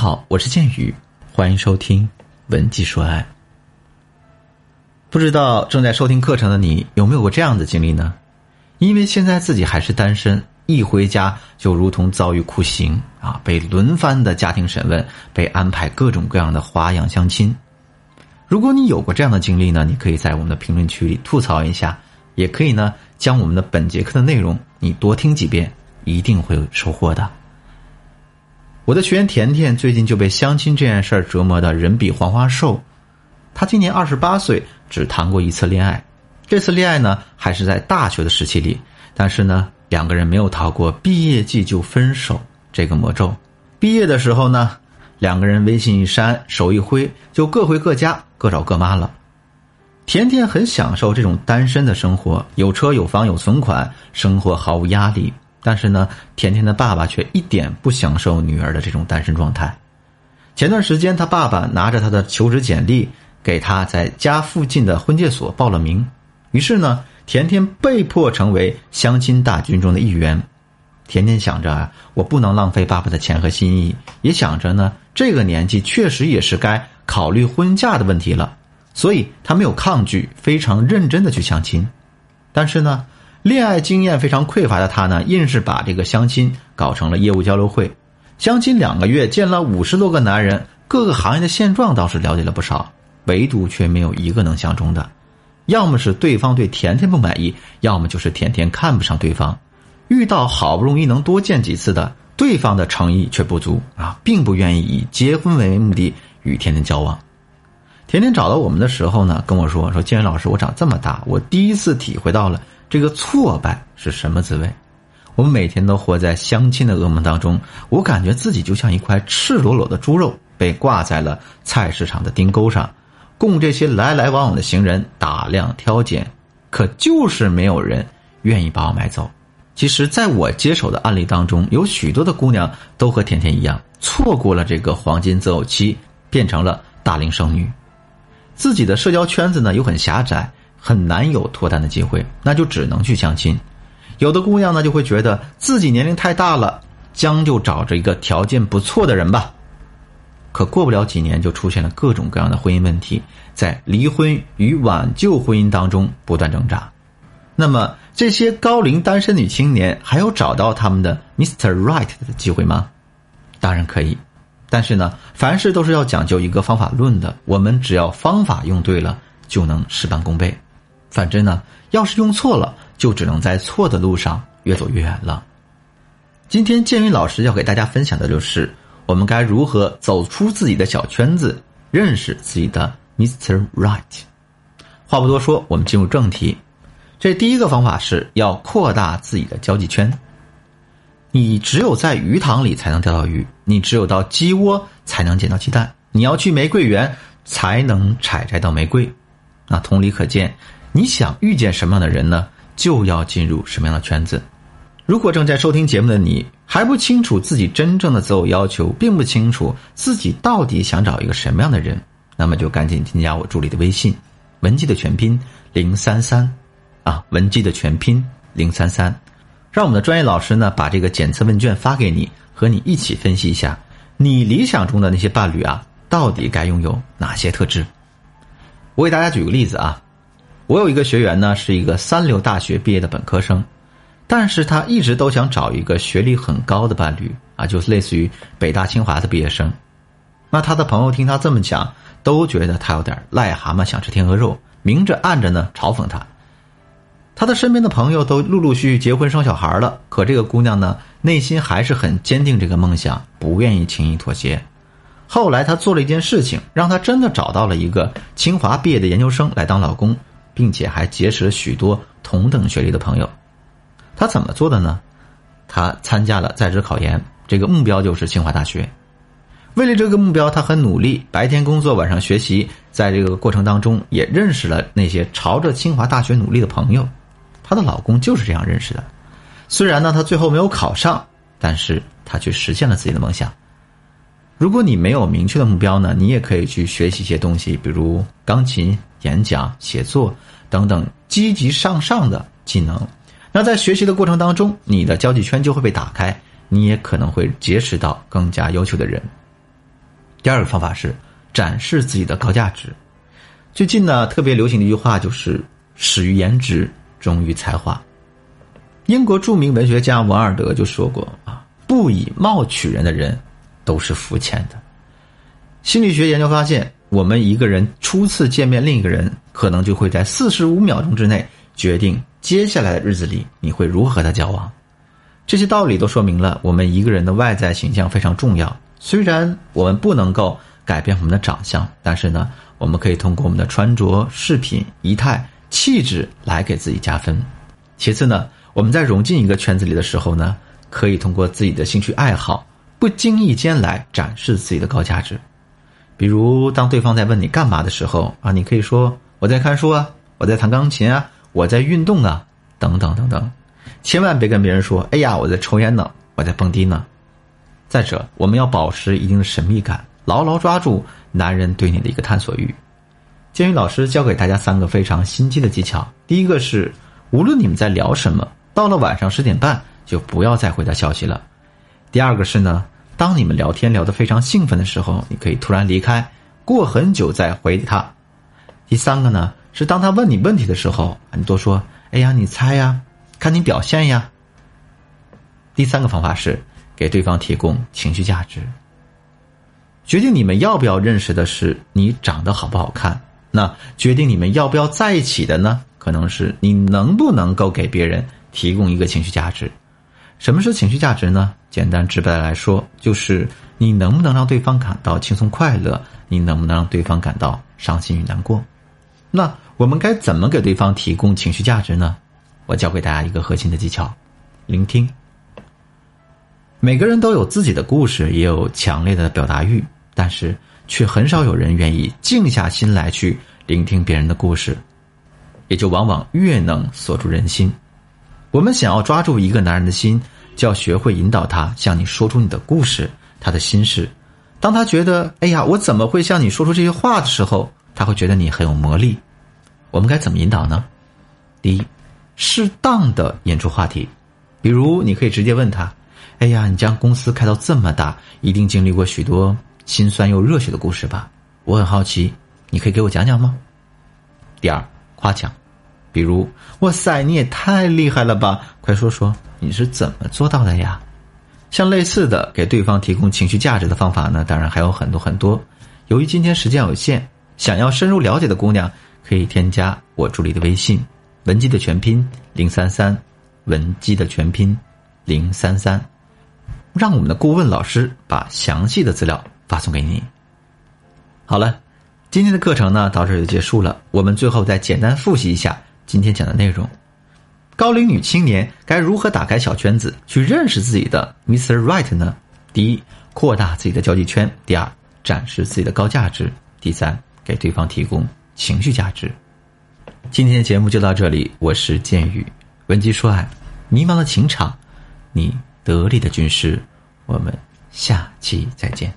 好，我是剑宇，欢迎收听《文姬说爱》。不知道正在收听课程的你有没有过这样的经历呢？因为现在自己还是单身，一回家就如同遭遇酷刑啊，被轮番的家庭审问，被安排各种各样的花样相亲。如果你有过这样的经历呢，你可以在我们的评论区里吐槽一下，也可以呢将我们的本节课的内容你多听几遍，一定会有收获的。我的学员甜甜最近就被相亲这件事儿折磨的人比黄花瘦。她今年二十八岁，只谈过一次恋爱。这次恋爱呢，还是在大学的时期里。但是呢，两个人没有逃过毕业季就分手这个魔咒。毕业的时候呢，两个人微信一删，手一挥，就各回各家，各找各妈了。甜甜很享受这种单身的生活，有车有房有存款，生活毫无压力。但是呢，甜甜的爸爸却一点不享受女儿的这种单身状态。前段时间，他爸爸拿着他的求职简历，给他在家附近的婚介所报了名。于是呢，甜甜被迫成为相亲大军中的一员。甜甜想着啊，我不能浪费爸爸的钱和心意，也想着呢，这个年纪确实也是该考虑婚嫁的问题了。所以，他没有抗拒，非常认真的去相亲。但是呢。恋爱经验非常匮乏的他呢，硬是把这个相亲搞成了业务交流会。相亲两个月，见了五十多个男人，各个行业的现状倒是了解了不少，唯独却没有一个能相中的。要么是对方对甜甜不满意，要么就是甜甜看不上对方。遇到好不容易能多见几次的，对方的诚意却不足啊，并不愿意以结婚为目的与甜甜交往。甜甜找到我们的时候呢，跟我说：“说建伟老师，我长这么大，我第一次体会到了。”这个挫败是什么滋味？我们每天都活在相亲的噩梦当中。我感觉自己就像一块赤裸裸的猪肉，被挂在了菜市场的钉钩上，供这些来来往往的行人打量挑拣。可就是没有人愿意把我买走。其实，在我接手的案例当中，有许多的姑娘都和甜甜一样，错过了这个黄金择偶期，变成了大龄剩女。自己的社交圈子呢，又很狭窄。很难有脱单的机会，那就只能去相亲。有的姑娘呢，就会觉得自己年龄太大了，将就找着一个条件不错的人吧。可过不了几年，就出现了各种各样的婚姻问题，在离婚与挽救婚姻当中不断挣扎。那么，这些高龄单身女青年还有找到他们的 Mr. Right 的机会吗？当然可以，但是呢，凡事都是要讲究一个方法论的。我们只要方法用对了，就能事半功倍。反之呢，要是用错了，就只能在错的路上越走越远了。今天建云老师要给大家分享的就是，我们该如何走出自己的小圈子，认识自己的 Mr. Right。话不多说，我们进入正题。这第一个方法是要扩大自己的交际圈。你只有在鱼塘里才能钓到鱼，你只有到鸡窝才能捡到鸡蛋，你要去玫瑰园才能采摘到玫瑰。那同理可见。你想遇见什么样的人呢？就要进入什么样的圈子。如果正在收听节目的你还不清楚自己真正的择偶要求，并不清楚自己到底想找一个什么样的人，那么就赶紧添加我助理的微信，文姬的全拼零三三，啊，文姬的全拼零三三，让我们的专业老师呢把这个检测问卷发给你，和你一起分析一下你理想中的那些伴侣啊，到底该拥有哪些特质。我给大家举个例子啊。我有一个学员呢，是一个三流大学毕业的本科生，但是他一直都想找一个学历很高的伴侣啊，就是类似于北大清华的毕业生。那他的朋友听他这么讲，都觉得他有点癞蛤蟆想吃天鹅肉，明着暗着呢嘲讽他。他的身边的朋友都陆陆续续结婚生小孩了，可这个姑娘呢，内心还是很坚定这个梦想，不愿意轻易妥协。后来他做了一件事情，让他真的找到了一个清华毕业的研究生来当老公。并且还结识了许多同等学历的朋友，他怎么做的呢？他参加了在职考研，这个目标就是清华大学。为了这个目标，他很努力，白天工作，晚上学习。在这个过程当中，也认识了那些朝着清华大学努力的朋友。她的老公就是这样认识的。虽然呢，他最后没有考上，但是他却实现了自己的梦想。如果你没有明确的目标呢，你也可以去学习一些东西，比如钢琴。演讲、写作等等积极向上的技能，那在学习的过程当中，你的交际圈就会被打开，你也可能会结识到更加优秀的人。第二个方法是展示自己的高价值。最近呢，特别流行的一句话就是“始于颜值，忠于才华”。英国著名文学家王尔德就说过：“啊，不以貌取人的人，都是肤浅的。”心理学研究发现，我们一个人初次见面另一个人，可能就会在四十五秒钟之内决定接下来的日子里你会如何和他交往。这些道理都说明了，我们一个人的外在形象非常重要。虽然我们不能够改变我们的长相，但是呢，我们可以通过我们的穿着、饰品、仪态、气质来给自己加分。其次呢，我们在融进一个圈子里的时候呢，可以通过自己的兴趣爱好，不经意间来展示自己的高价值。比如，当对方在问你干嘛的时候啊，你可以说我在看书啊，我在弹钢琴啊，我在运动啊，等等等等。千万别跟别人说：“哎呀，我在抽烟呢，我在蹦迪呢。”再者，我们要保持一定的神秘感，牢牢抓住男人对你的一个探索欲。建宇老师教给大家三个非常心机的技巧：第一个是，无论你们在聊什么，到了晚上十点半就不要再回他消息了；第二个是呢，当你们聊天聊得非常兴奋的时候，你可以突然离开，过很久再回他；第三个呢，是当他问你问题的时候，你多说：“哎呀，你猜呀。”看你表现呀。第三个方法是给对方提供情绪价值。决定你们要不要认识的是你长得好不好看，那决定你们要不要在一起的呢？可能是你能不能够给别人提供一个情绪价值。什么是情绪价值呢？简单直白来说，就是你能不能让对方感到轻松快乐，你能不能让对方感到伤心与难过。那我们该怎么给对方提供情绪价值呢？我教给大家一个核心的技巧：聆听。每个人都有自己的故事，也有强烈的表达欲，但是却很少有人愿意静下心来去聆听别人的故事，也就往往越能锁住人心。我们想要抓住一个男人的心，就要学会引导他向你说出你的故事，他的心事。当他觉得“哎呀，我怎么会向你说出这些话”的时候，他会觉得你很有魔力。我们该怎么引导呢？第一。适当的引出话题，比如你可以直接问他：“哎呀，你将公司开到这么大，一定经历过许多心酸又热血的故事吧？我很好奇，你可以给我讲讲吗？”第二，夸奖，比如：“哇塞，你也太厉害了吧！快说说你是怎么做到的呀？”像类似的给对方提供情绪价值的方法呢，当然还有很多很多。由于今天时间有限，想要深入了解的姑娘可以添加我助理的微信。文姬的全拼零三三，文姬的全拼零三三，让我们的顾问老师把详细的资料发送给你。好了，今天的课程呢到这就结束了。我们最后再简单复习一下今天讲的内容：高龄女青年该如何打开小圈子去认识自己的 Mr. Right 呢？第一，扩大自己的交际圈；第二，展示自己的高价值；第三，给对方提供情绪价值。今天的节目就到这里，我是剑宇，文姬说爱，迷茫的情场，你得力的军师，我们下期再见。